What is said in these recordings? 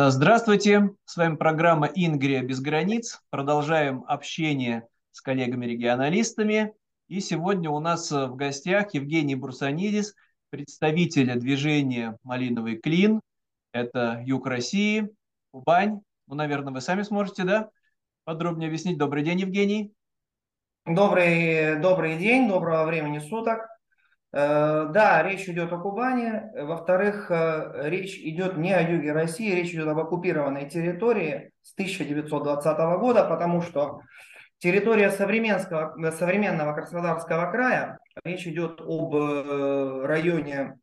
Э, здравствуйте, с вами программа «Ингрия без границ». Продолжаем общение с коллегами-регионалистами. И сегодня у нас э, в гостях Евгений Бурсанидис, представитель движения «Малиновый клин». Это юг России, Кубань. Ну, наверное, вы сами сможете, да, подробнее объяснить. Добрый день, Евгений. Добрый, добрый день, доброго времени суток. Э, да, речь идет о Кубани. Во-вторых, э, речь идет не о юге России, речь идет об оккупированной территории с 1920 года, потому что территория современного, современного Краснодарского края, речь идет об э, районе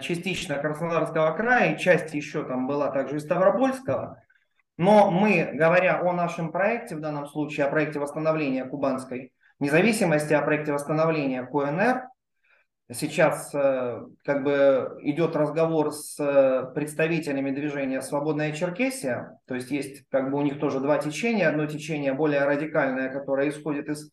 частично Краснодарского края, и часть еще там была также и Ставропольского. Но мы, говоря о нашем проекте, в данном случае о проекте восстановления кубанской независимости, о проекте восстановления КНР, Сейчас э, как бы идет разговор с э, представителями движения «Свободная Черкесия», то есть есть как бы у них тоже два течения. Одно течение более радикальное, которое исходит из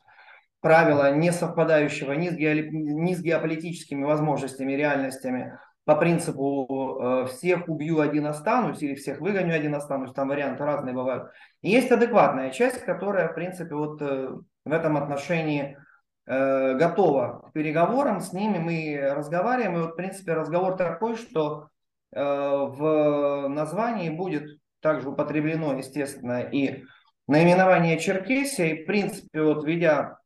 правила, не совпадающего ни с, ге... ни с геополитическими возможностями, реальностями, по принципу э, всех убью, один останусь, или всех выгоню, один останусь, там варианты разные бывают. И есть адекватная часть, которая, в принципе, вот в этом отношении готова к переговорам, с ними мы разговариваем. И вот, в принципе, разговор такой, что э, в названии будет также употреблено, естественно, и наименование Черкесия. И, в принципе, вот ведя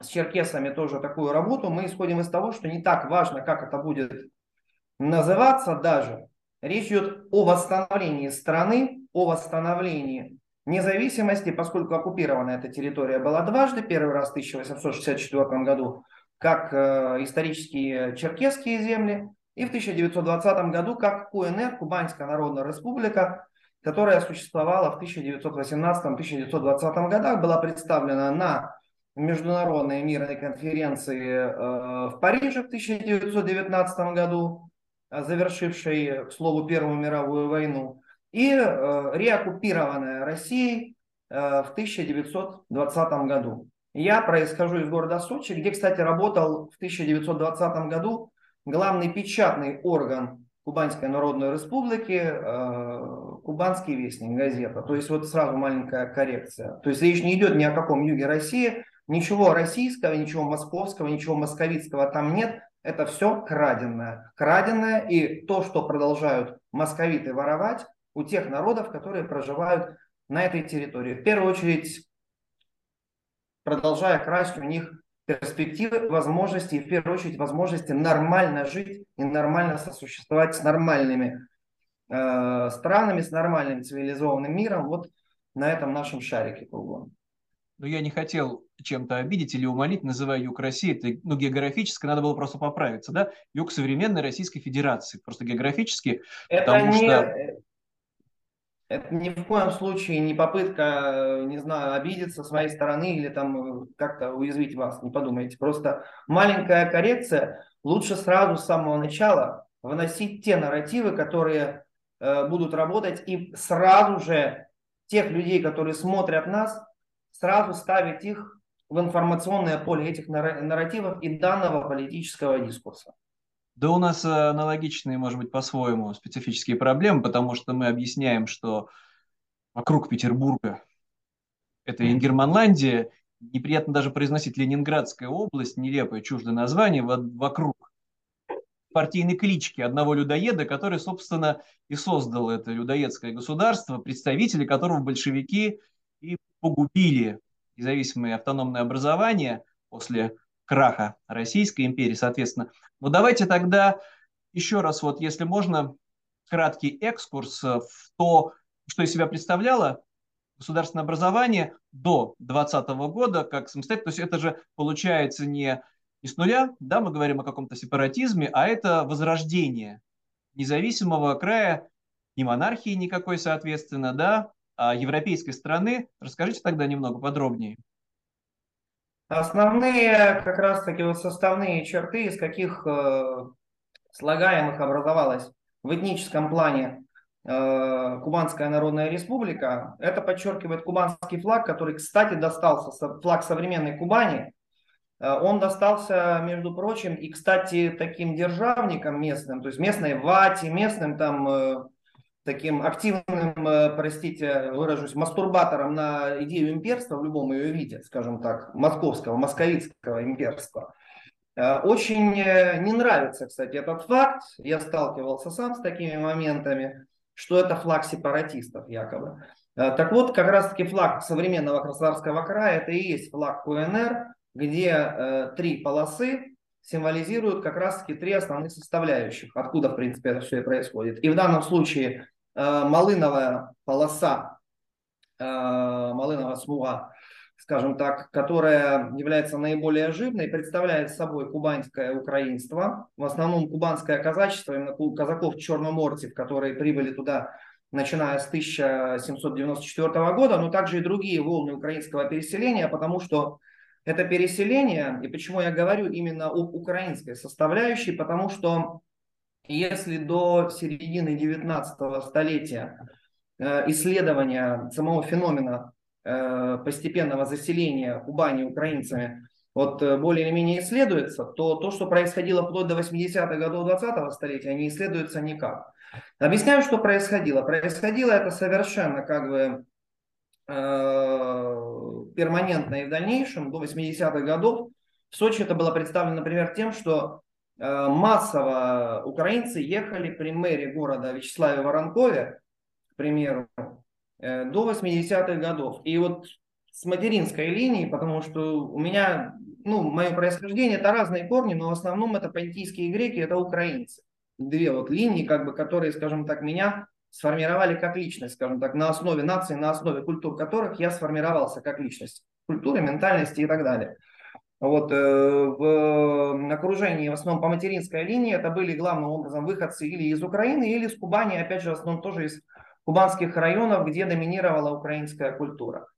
с черкесами тоже такую работу, мы исходим из того, что не так важно, как это будет называться даже. Речь идет о восстановлении страны, о восстановлении независимости, поскольку оккупирована эта территория была дважды, первый раз в 1864 году как э, исторические черкесские земли, и в 1920 году как КНР, Кубанская Народная Республика, которая существовала в 1918-1920 годах, была представлена на международной мирной конференции э, в Париже в 1919 году, завершившей, к слову, Первую мировую войну и э, реоккупированная Россией э, в 1920 году. Я происхожу из города Сочи, где, кстати, работал в 1920 году главный печатный орган Кубанской Народной Республики, э, Кубанский вестник, газета. То есть вот сразу маленькая коррекция. То есть речь не идет ни о каком юге России, ничего российского, ничего московского, ничего московицкого там нет. Это все краденое. Краденое и то, что продолжают московиты воровать, у тех народов, которые проживают на этой территории. В первую очередь, продолжая красть у них перспективы, возможности, и в первую очередь возможности нормально жить и нормально сосуществовать с нормальными э, странами, с нормальным цивилизованным миром вот на этом нашем шарике кругом. Но я не хотел чем-то обидеть или умолить, называя юг России, это ну, географически надо было просто поправиться, да? Юг современной Российской Федерации, просто географически, это потому не, что... Это ни в коем случае не попытка, не знаю, обидеться с моей стороны или там как-то уязвить вас, не подумайте. Просто маленькая коррекция. Лучше сразу с самого начала вносить те нарративы, которые э, будут работать, и сразу же тех людей, которые смотрят нас, сразу ставить их в информационное поле этих нарративов и данного политического дискурса. Да у нас э, аналогичные, может быть, по-своему специфические проблемы, потому что мы объясняем, что вокруг Петербурга это Ингерманландия, неприятно даже произносить Ленинградская область, нелепое чуждое название, вокруг партийной клички одного людоеда, который, собственно, и создал это людоедское государство, представители которого большевики и погубили независимые автономные образования после краха Российской империи, соответственно. Но давайте тогда еще раз, вот если можно, краткий экскурс в то, что из себя представляло государственное образование до 2020 года, как самостоятельно. То есть это же получается не, с нуля, да, мы говорим о каком-то сепаратизме, а это возрождение независимого края, не монархии никакой, соответственно, да, а европейской страны. Расскажите тогда немного подробнее. Основные как раз-таки вот составные черты, из каких э, слагаемых образовалась в этническом плане э, Кубанская Народная Республика, это подчеркивает кубанский флаг, который, кстати, достался, флаг современной Кубани, э, он достался, между прочим, и, кстати, таким державникам местным, то есть местной вати, местным там э, таким активным, простите, выражусь, мастурбатором на идею имперства в любом ее виде, скажем так, московского, московицкого имперства. Очень не нравится, кстати, этот факт. Я сталкивался сам с такими моментами, что это флаг сепаратистов якобы. Так вот, как раз-таки флаг современного Краснодарского края, это и есть флаг КНР, где э, три полосы символизируют как раз-таки три основных составляющих, откуда, в принципе, это все и происходит. И в данном случае э, малыновая полоса, э, малыновая смуга, скажем так, которая является наиболее жирной, представляет собой кубанское украинство, в основном кубанское казачество, именно казаков-черноморцев, которые прибыли туда начиная с 1794 года, но также и другие волны украинского переселения, потому что это переселение, и почему я говорю именно об украинской составляющей, потому что если до середины 19 столетия э, исследования самого феномена э, постепенного заселения Кубани украинцами вот э, более или менее исследуется, то то, что происходило вплоть до 80-х годов 20-го столетия, не исследуется никак. Объясняю, что происходило. Происходило это совершенно как бы э, перманентно и в дальнейшем, до 80-х годов. В Сочи это было представлено, например, тем, что массово украинцы ехали при мэре города Вячеславе Воронкове, к примеру, э, до 80-х годов. И вот с материнской линии, потому что у меня, ну, мое происхождение, это разные корни, но в основном это понтийские греки, это украинцы. Две вот линии, как бы, которые, скажем так, меня сформировали как личность, скажем так, на основе нации, на основе культур которых я сформировался как личность. Культуры, ментальности и так далее. Вот, э, в окружении, в основном по материнской линии, это были главным образом выходцы или из Украины, или из Кубани, опять же, в основном тоже из кубанских районов, где доминировала украинская культура.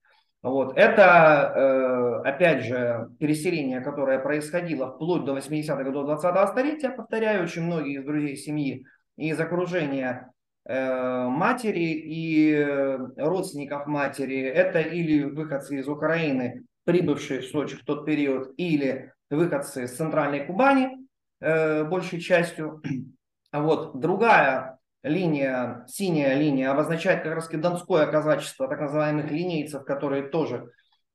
Вот. Это, э, опять же, переселение, которое происходило вплоть до 80-х годов 20-го столетия, повторяю, очень многие из друзей семьи из окружения э, матери и родственников матери, это или выходцы из Украины, прибывшие в Сочи в тот период, или выходцы с центральной Кубани, э, большей частью. Вот. Другая линия, синяя линия обозначает как раз донское казачество, так называемых линейцев, которые тоже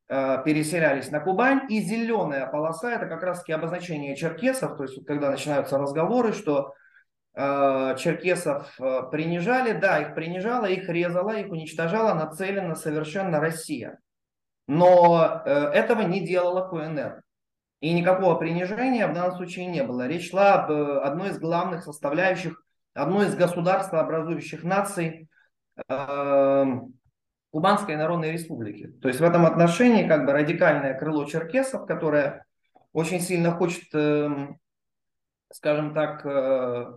э, переселялись на Кубань. И зеленая полоса это как раз обозначение черкесов, то есть когда начинаются разговоры, что э, черкесов принижали, да, их принижала, их резала, их уничтожала нацелена совершенно Россия. Но э, этого не делала КНР. И никакого принижения в данном случае не было. Речь шла об э, одной из главных составляющих одной из государствообразующих наций э, Кубанской Народной Республики. То есть в этом отношении как бы радикальное крыло черкесов, которое очень сильно хочет, э, скажем так, э,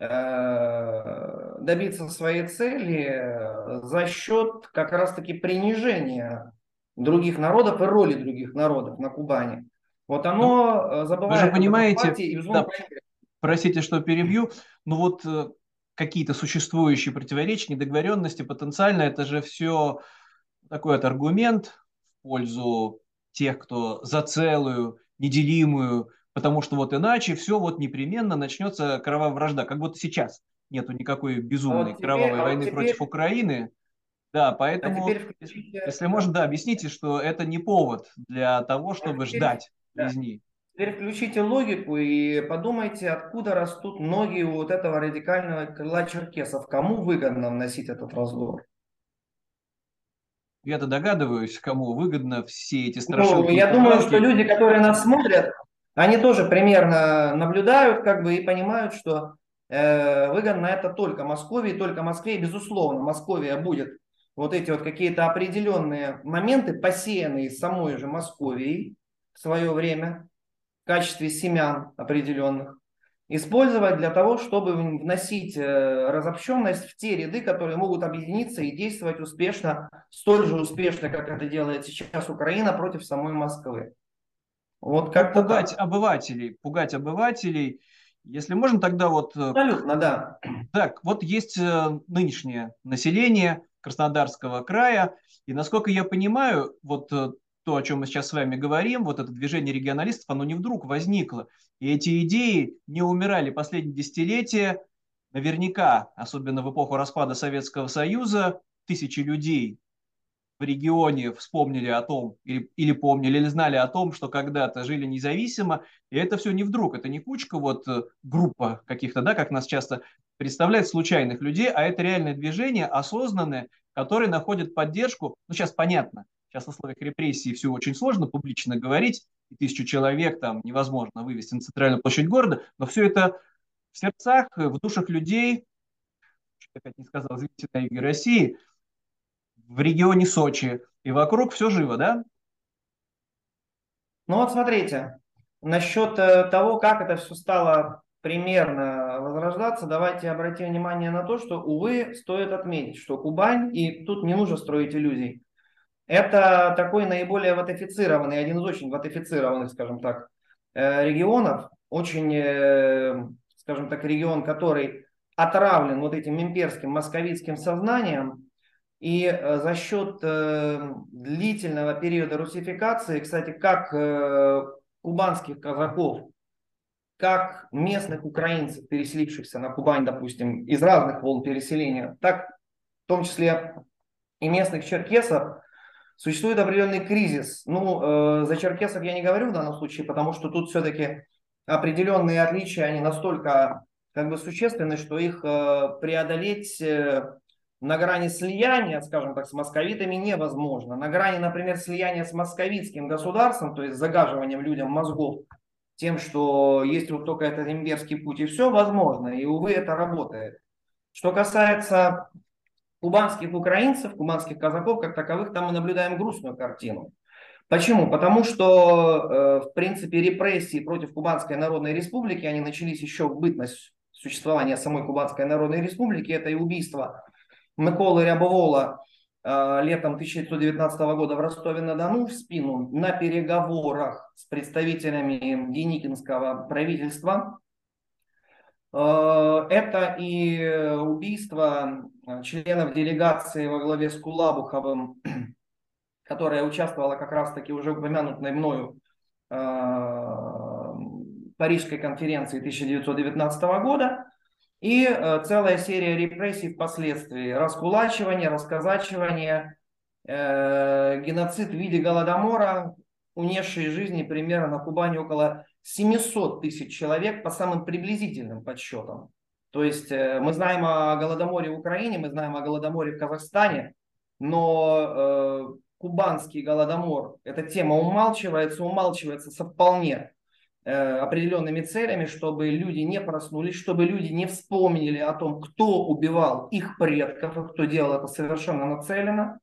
э, добиться своей цели за счет как раз-таки принижения других народов и роли других народов на Кубани. Вот оно забывает... Вы же понимаете, и, да, простите, что перебью, но вот э, какие-то существующие противоречия, недоговоренности потенциально, это же все такой вот аргумент в пользу тех, кто за целую, неделимую, потому что вот иначе все вот непременно начнется кровавая вражда, как будто сейчас нету никакой безумной а вот теперь, кровавой а войны теперь... против Украины. Да, поэтому, а включите... если можно, да, объясните, что это не повод для того, чтобы а теперь... ждать да. резни. Теперь включите логику и подумайте, откуда растут ноги у вот этого радикального крыла черкесов. Кому выгодно вносить этот раздор? Я-то догадываюсь, кому выгодно все эти страшилки. Ну, я думаю, что люди, которые нас смотрят, они тоже примерно наблюдают как бы и понимают, что э, выгодно это только Москве, только Москве. Безусловно, Московия будет вот эти вот какие-то определенные моменты, посеянные самой же Московией в свое время, качестве семян определенных, использовать для того, чтобы вносить э, разобщенность в те ряды, которые могут объединиться и действовать успешно, столь же успешно, как это делает сейчас Украина против самой Москвы. Вот как пугать так. обывателей, пугать обывателей. Если можно, тогда вот... Э, Абсолютно, да. Так, вот есть э, нынешнее население Краснодарского края, и насколько я понимаю, вот то, о чем мы сейчас с вами говорим, вот это движение регионалистов, оно не вдруг возникло. И эти идеи не умирали последние десятилетия, Наверняка, особенно в эпоху распада Советского Союза, тысячи людей в регионе вспомнили о том, или, или помнили, или знали о том, что когда-то жили независимо, и это все не вдруг, это не кучка, вот э, группа каких-то, да, как нас часто представляют, случайных людей, а это реальное движение, осознанное, которое находит поддержку, ну сейчас понятно, сейчас в условиях репрессий все очень сложно публично говорить, и тысячу человек там невозможно вывести на центральную площадь города, но все это в сердцах, в душах людей, как не сказал, извините, на юге России, в регионе Сочи, и вокруг все живо, да? Ну вот смотрите, насчет э, того, как это все стало примерно возрождаться, давайте обратим внимание на то, что, увы, стоит отметить, что Кубань, и тут не нужно строить иллюзий, это такой наиболее ватифицированный, один из очень ватифицированных, скажем так, э, регионов, очень, э, скажем так, регион, который отравлен вот этим имперским московитским сознанием, и э, за счет э, длительного периода русификации, кстати, как э, кубанских казаков, как местных украинцев, переселившихся на Кубань, допустим, из разных волн переселения, так в том числе и местных черкесов, существует определенный кризис. Ну, за черкесов я не говорю в данном случае, потому что тут все-таки определенные отличия, они настолько как бы существенны, что их преодолеть на грани слияния, скажем так, с московитами невозможно. На грани, например, слияния с московитским государством, то есть загаживанием людям мозгов тем, что есть вот только этот имперский путь, и все возможно, и, увы, это работает. Что касается кубанских украинцев, кубанских казаков, как таковых, там мы наблюдаем грустную картину. Почему? Потому что, э, в принципе, репрессии против Кубанской Народной Республики, они начались еще в бытность существования самой Кубанской Народной Республики, это и убийство Миколы Рябовола э, летом 1919 года в Ростове-на-Дону в спину на переговорах с представителями Деникинского правительства. Э, это и убийство членов делегации во главе с Кулабуховым, которая участвовала как раз-таки уже упомянутой мною э, Парижской конференции 1919 года. И э, целая серия репрессий впоследствии. Раскулачивание, расказачивание, э, геноцид в виде голодомора, унесшие жизни примерно на Кубани около 700 тысяч человек по самым приблизительным подсчетам. То есть э, мы знаем о голодоморе в Украине, мы знаем о голодоморе в Казахстане, но э, кубанский голодомор, эта тема умалчивается, умалчивается со вполне определенными целями, чтобы люди не проснулись, чтобы люди не вспомнили о том, кто убивал их предков, кто делал это совершенно нацеленно.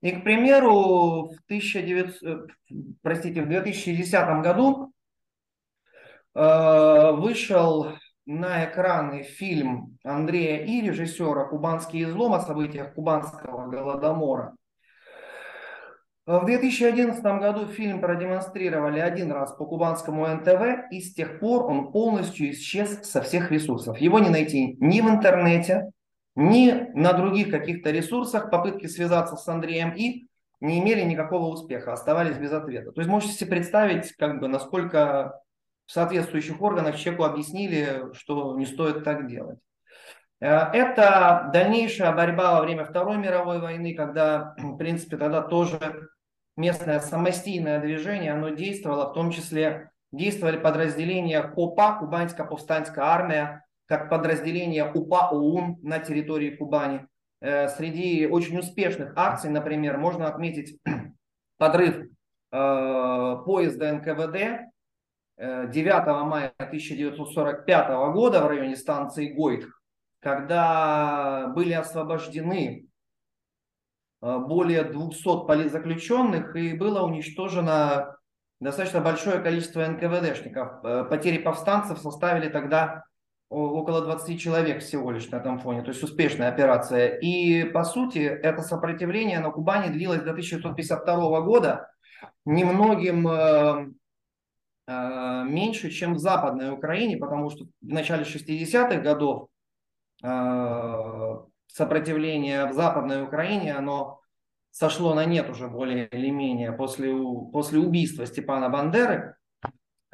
И, к примеру, в, 1900, э, простите, в 2010 году э, вышел на экраны фильм Андрея И, режиссера «Кубанский излом» о событиях кубанского голодомора. В 2011 году фильм продемонстрировали один раз по кубанскому НТВ, и с тех пор он полностью исчез со всех ресурсов. Его не найти ни в интернете, ни на других каких-то ресурсах. Попытки связаться с Андреем И не имели никакого успеха, оставались без ответа. То есть можете себе представить, как бы, насколько в соответствующих органах человеку объяснили, что не стоит так делать. Э, это дальнейшая борьба во время Второй мировой войны, когда, в принципе, тогда тоже местное самостийное движение, оно действовало, в том числе действовали подразделения КОПА, Кубанская повстанская армия, как подразделение УПА ОУН на территории Кубани. Э, среди очень успешных акций, например, можно отметить подрыв э, поезда НКВД 9 э, мая 1945 года в районе станции Гойт, когда были освобождены более 200 политзаключенных и было уничтожено достаточно большое количество НКВДшников. Э, потери повстанцев составили тогда около 20 человек всего лишь на этом фоне, то есть успешная операция. И по сути это сопротивление на Кубани длилось до 1952 года, немногим э, меньше, чем в Западной Украине, потому что в начале 60-х годов сопротивление в Западной Украине, оно сошло на нет уже более или менее после, после убийства Степана Бандеры.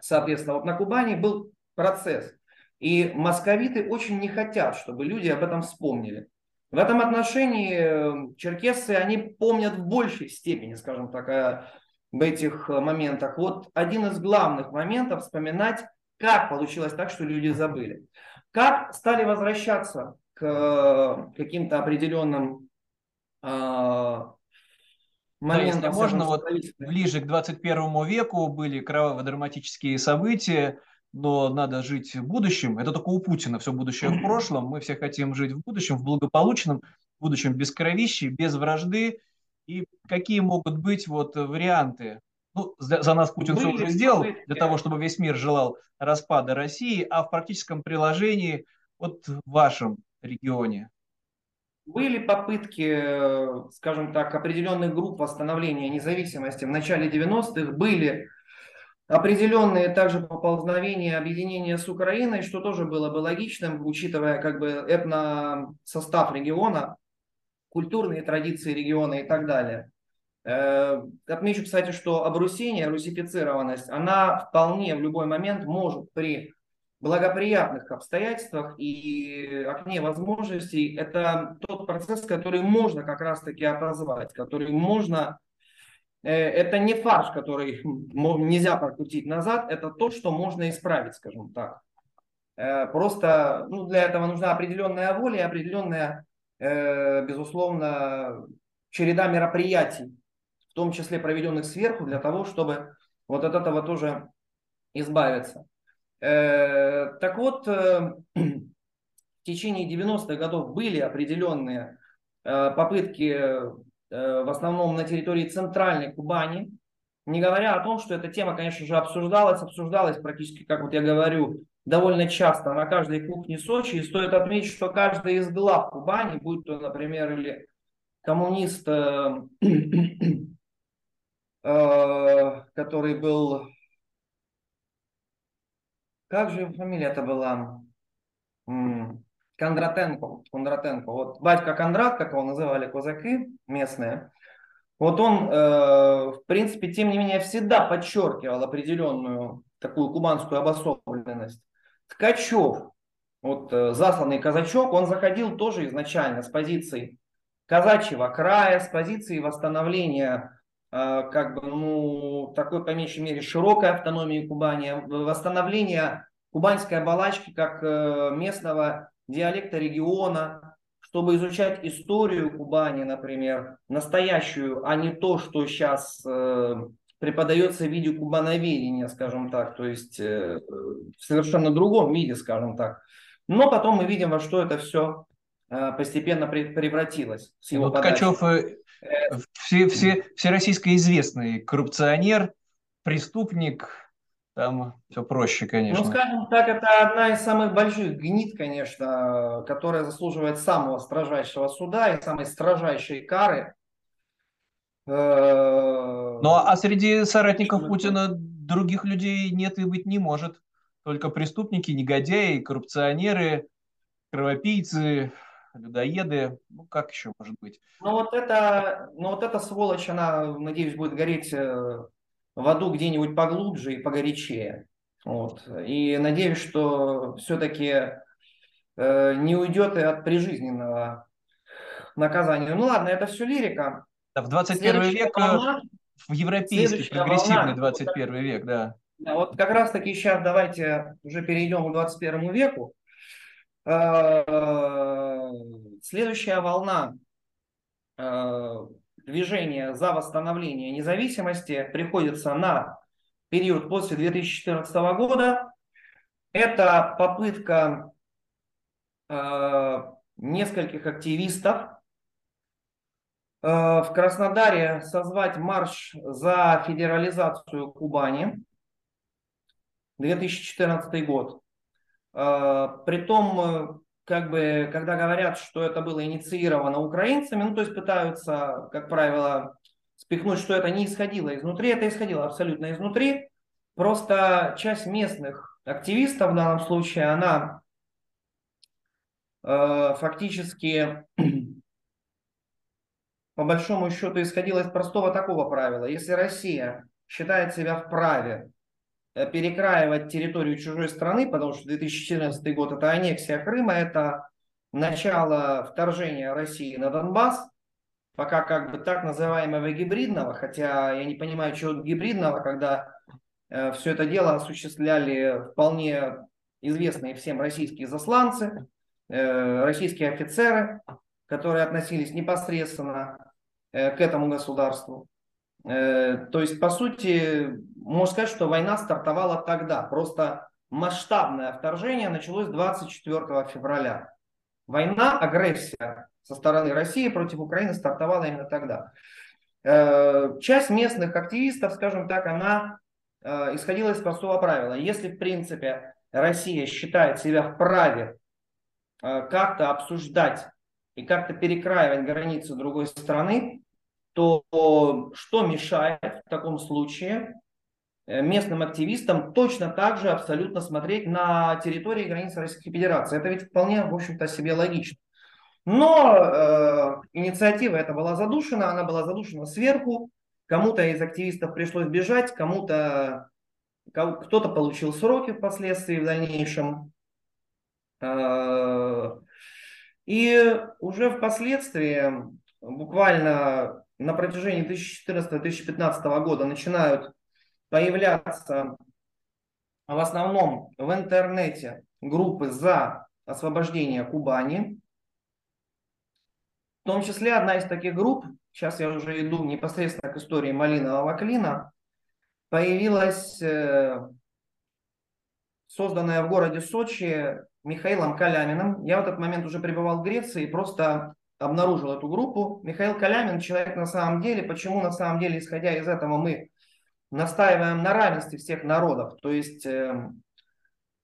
Соответственно, вот на Кубани был процесс. И московиты очень не хотят, чтобы люди об этом вспомнили. В этом отношении э, черкесцы, они помнят в большей степени, скажем так, об этих моментах. Вот один из главных моментов вспоминать, как получилось так, что люди забыли. Как стали возвращаться к э, каким-то определенным э, моментам. Да, можно, вот ближе к 21 веку были кроваво-драматические события, но надо жить в будущем. Это только у Путина все будущее в прошлом. Мы все хотим жить в будущем, в благополучном будущем, без кровищи, без вражды. И какие могут быть вот варианты? Ну, за, за нас Путин все уже сделал для того, чтобы весь мир желал распада России, а в практическом приложении вот вашем регионе. Были попытки, скажем так, определенных групп восстановления независимости в начале 90-х, были определенные также поползновения объединения с Украиной, что тоже было бы логичным, учитывая как бы этно состав региона, культурные традиции региона и так далее. Э, отмечу, кстати, что обрусение, русифицированность, она вполне в любой момент может при благоприятных обстоятельствах и окне возможностей, это тот процесс, который можно как раз-таки отозвать, который можно Э, это не фарш, который нельзя прокрутить назад, это то, что можно исправить, скажем так. Э, просто ну, для этого нужна определенная воля и определенная, э, безусловно, череда мероприятий, в том числе проведенных сверху, для того, чтобы вот от этого тоже избавиться. Так вот, в течение 90-х годов были определенные попытки Э, в основном на территории центральной Кубани, не говоря о том, что эта тема, конечно же, обсуждалась, обсуждалась практически, как вот я говорю, довольно часто на каждой кухне Сочи. И стоит отметить, что каждый из глав Кубани, будь то, например, или коммунист, э, э, который был... Как же фамилия это была? Кондратенко, Кондратенко. Вот батька Кондрат, как его называли казаки местные, вот он, э, в принципе, тем не менее, всегда подчеркивал определенную такую кубанскую обособленность. Ткачев, вот э, засланный казачок, он заходил тоже изначально с позиции казачьего края, с позиции восстановления как бы, ну, такой, по меньшей мере, широкой автономии Кубани, восстановления кубанской оболочки как э, местного диалекта региона, чтобы изучать историю Кубани, например, настоящую, а не то, что сейчас э, преподается в виде кубановедения, скажем так, то есть э, в совершенно другом виде, скажем так. Но потом мы видим, во что это все постепенно превратилось. С его вот Ткачев э, э, все, все, всероссийско известный коррупционер, преступник, там все проще, конечно. Ну, скажем так, это одна из самых больших гнид, конечно, которая заслуживает самого строжайшего суда и самой строжайшей кары. Ну, а среди соратников Путина других людей нет и быть не может. Только преступники, негодяи, коррупционеры, кровопийцы, людоеды. Ну, как еще может быть? Ну, вот это, ну, вот эта сволочь, она, надеюсь, будет гореть э, в аду где-нибудь поглубже и погорячее. Вот. И надеюсь, что все-таки э, не уйдет и от прижизненного наказания. Ну ладно, это все лирика. В 21 век, э, волна, в европейский прогрессивный 21 волна, век, да. да. Вот как раз таки сейчас давайте уже перейдем к 21 веку. Э, следующая волна э, движение за восстановление независимости приходится на период после 2014 года. Это попытка э, нескольких активистов в Краснодаре созвать марш за федерализацию Кубани. 2014 год. Э, притом как бы, когда говорят, что это было инициировано украинцами, ну, то есть пытаются, как правило, спихнуть, что это не исходило изнутри, это исходило абсолютно изнутри. Просто часть местных активистов в данном случае, она э, фактически по большому счету исходила из простого такого правила. Если Россия считает себя вправе перекраивать территорию чужой страны, потому что 2014 год это аннексия Крыма, это начало вторжения России на Донбасс, пока как бы так называемого гибридного, хотя я не понимаю, чего гибридного, когда э, все это дело осуществляли вполне известные всем российские засланцы, э, российские офицеры, которые относились непосредственно э, к этому государству. Э, то есть, по сути, можно сказать, что война стартовала тогда. Просто масштабное вторжение началось 24 февраля. Война, агрессия со стороны России против Украины стартовала именно тогда. Э, часть местных активистов, скажем так, она исходила из простого правила. Если, в принципе, Россия считает себя вправе как-то обсуждать и как-то перекраивать границы другой страны, то что мешает в таком случае э, местным активистам точно так же абсолютно смотреть на территории границы Российской Федерации? Это ведь вполне, в общем-то, себе логично. Но э, инициатива эта была задушена, она была задушена сверху. Кому-то из активистов пришлось бежать, кому-то кто-то получил сроки впоследствии в дальнейшем. Э, и уже впоследствии, буквально на протяжении 2014-2015 года начинают появляться в основном в интернете группы за освобождение Кубани. В том числе одна из таких групп, сейчас я уже иду непосредственно к истории Малинового клина, появилась э, созданная в городе Сочи Михаилом Каляминым. Я в этот момент уже пребывал в Греции и просто обнаружил эту группу. Михаил Калямин человек на самом деле. Почему на самом деле, исходя из этого, мы настаиваем на равенстве всех народов? То есть э,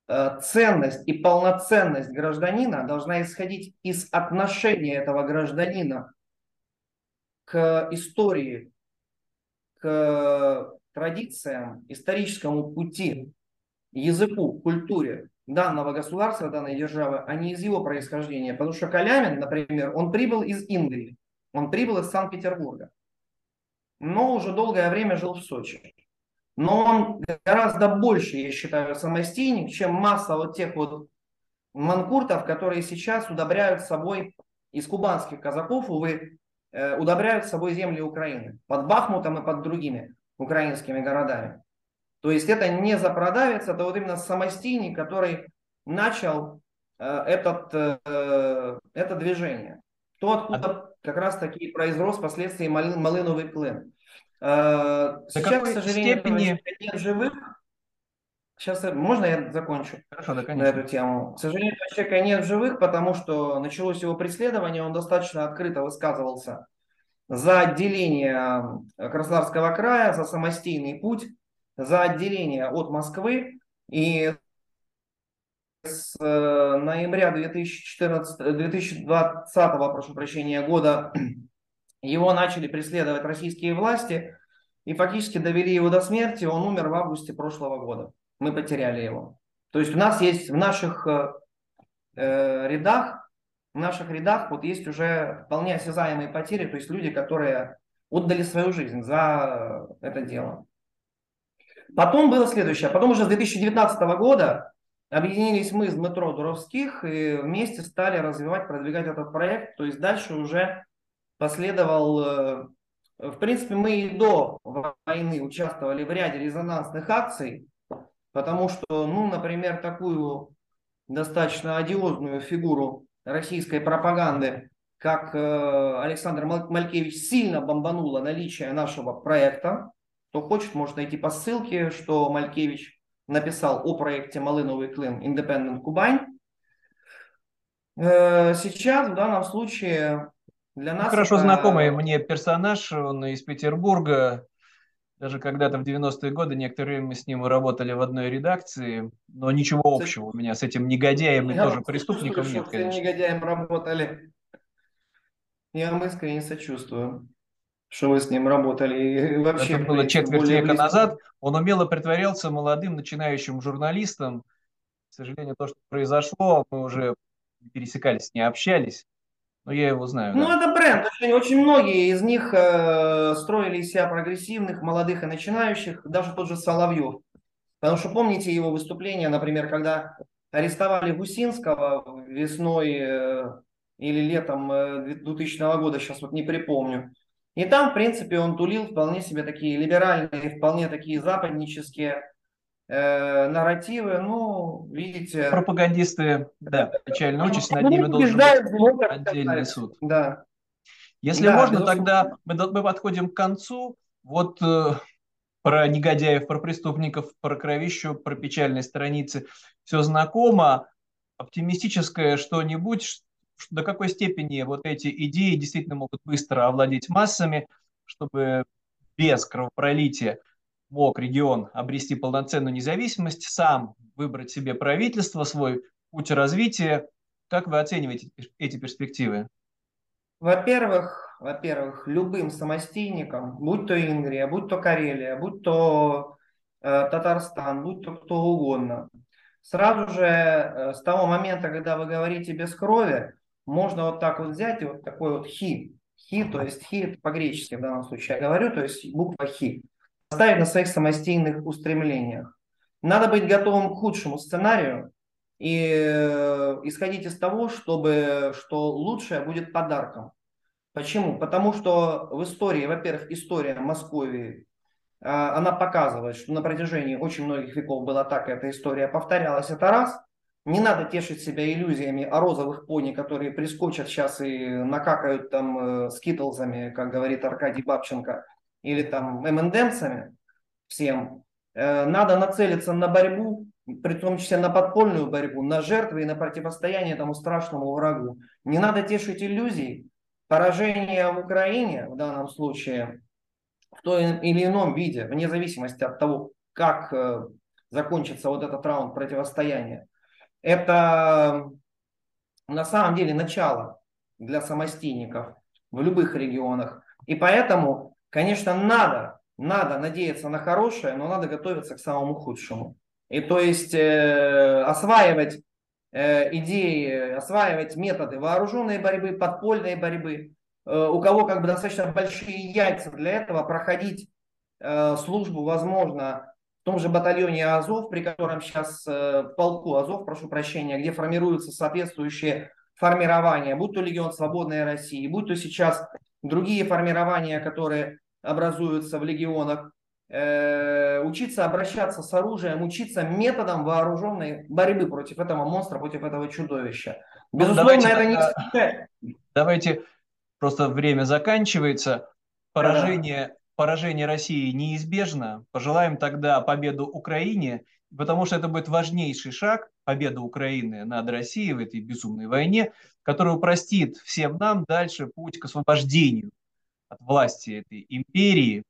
э, ценность и полноценность гражданина должна исходить из отношения этого гражданина к истории, к традициям, историческому пути, языку, культуре данного государства, данной державы, а не из его происхождения. Потому что Калямин, например, он прибыл из Индии, он прибыл из Санкт-Петербурга, но уже долгое время жил в Сочи. Но он гораздо больше, я считаю, самостийник, чем масса вот тех вот манкуртов, которые сейчас удобряют собой из кубанских казаков, увы, э, удобряют собой земли Украины под Бахмутом и под другими украинскими городами. То есть это не запродавец, это вот именно самостийник, который начал э, этот, э, это движение. То, откуда как раз таки произрос впоследствии малы, Малыновый клин. Э, сейчас, к сожалению, степени... нет живых. Сейчас можно я закончу Хорошо, да, на эту тему? К сожалению, человека нет в живых, потому что началось его преследование, он достаточно открыто высказывался за отделение Краснодарского края, за самостийный путь за отделение от Москвы. И с э, ноября 2014, 2020 прошу прощения, года его начали преследовать российские власти и фактически довели его до смерти. Он умер в августе прошлого года. Мы потеряли его. То есть у нас есть в наших э, э рядах, в наших рядах вот есть уже вполне осязаемые потери, то есть люди, которые отдали свою жизнь за это дело. Потом было следующее. Потом уже с 2019 года объединились мы с метро Дуровских и вместе стали развивать, продвигать этот проект. То есть дальше уже последовал... Э, в принципе, мы и до войны участвовали в ряде резонансных акций, потому что, ну, например, такую достаточно одиозную фигуру российской пропаганды, как э, Александр Малькевич, сильно бомбануло наличие нашего проекта. Кто хочет, может найти по ссылке, что Малькевич написал о проекте «Малыновый клин Independent Кубань». Э, сейчас, в данном случае, для нас... Хорошо это... знакомый мне персонаж, он из Петербурга. Даже когда-то в 90-е годы некоторое время мы с ним работали в одной редакции, но ничего общего у меня с этим негодяем и Я тоже преступником нет, конечно. негодяем работали. Я вам искренне сочувствую что вы с ним работали. И вообще, Это было четверть века близко. назад. Он умело притворялся молодым начинающим журналистом. К сожалению, то, что произошло, мы уже пересекались, не общались. Но я его знаю. Ну, да. это бренд. Очень, очень многие из них э, строили из себя прогрессивных, молодых и начинающих. Даже тот же Соловьев. Потому что помните его выступление, например, когда арестовали Гусинского весной э, или летом 2000 э, года, сейчас вот не припомню. И там, в принципе, он тулил вполне себе такие либеральные, вполне такие западнические э, нарративы. Ну, видите... Пропагандисты, да, печально участь, над ними должен быть отдельный суд. Да. Если да, можно, тогда мы, мы подходим к концу. Вот э, про негодяев, про преступников, про кровищу, про печальные страницы все знакомо. Оптимистическое что-нибудь, до какой степени вот эти идеи действительно могут быстро овладеть массами, чтобы без кровопролития мог регион обрести полноценную независимость, сам выбрать себе правительство, свой путь развития. Как вы оцениваете эти перспективы? Во-первых, во-первых, любым самостийникам, будь то Ингрия, будь то Карелия, будь то э, Татарстан, будь то кто угодно, сразу же э, с того момента, когда вы говорите без крови, можно вот так вот взять и вот такой вот хи, хи, то есть хи по-гречески в данном случае я говорю, то есть буква хи, ставить на своих самостийных устремлениях. Надо быть готовым к худшему сценарию и э, исходить из того, чтобы, что лучшее будет подарком. Почему? Потому что в истории, во-первых, история Московии, э, она показывает, что на протяжении очень многих веков была так, эта история повторялась, это раз. Не надо тешить себя иллюзиями о розовых пони, которые прискочат сейчас и накакают там э, скитлзами, как говорит Аркадий Бабченко, или там МНДМсами всем. Э, надо нацелиться на борьбу, при том числе на подпольную борьбу, на жертвы и на противостояние этому страшному врагу. Не надо тешить иллюзий. Поражение в Украине в данном случае в том или ином виде, вне зависимости от того, как э, закончится вот этот раунд противостояния, это на самом деле начало для самостийников в любых регионах. И поэтому, конечно, надо, надо надеяться на хорошее, но надо готовиться к самому худшему. И то есть э, осваивать э, идеи, осваивать методы вооруженной борьбы, подпольной борьбы. Э, у кого как бы достаточно большие яйца для этого проходить э, службу, возможно, том же батальоне Азов, при котором сейчас э, полку Азов, прошу прощения, где формируются соответствующие формирования, будь то Легион Свободной России, будь то сейчас другие формирования, которые образуются в легионах, э, учиться обращаться с оружием, учиться методом вооруженной борьбы против этого монстра, против этого чудовища. Ну, Безусловно, давайте, это не... Давайте, просто время заканчивается. Поражение поражение России неизбежно, пожелаем тогда победу Украине, потому что это будет важнейший шаг, победа Украины над Россией в этой безумной войне, который упростит всем нам дальше путь к освобождению от власти этой империи.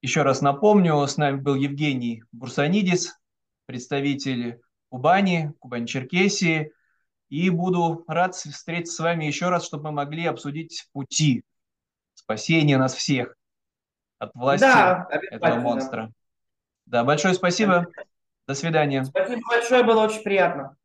Еще раз напомню, с нами был Евгений Бурсанидис, представитель Кубани, Кубань-Черкесии, и буду рад встретиться с вами еще раз, чтобы мы могли обсудить пути спасения нас всех от власти да, этого монстра. Да, большое спасибо. До свидания. Спасибо большое, было очень приятно.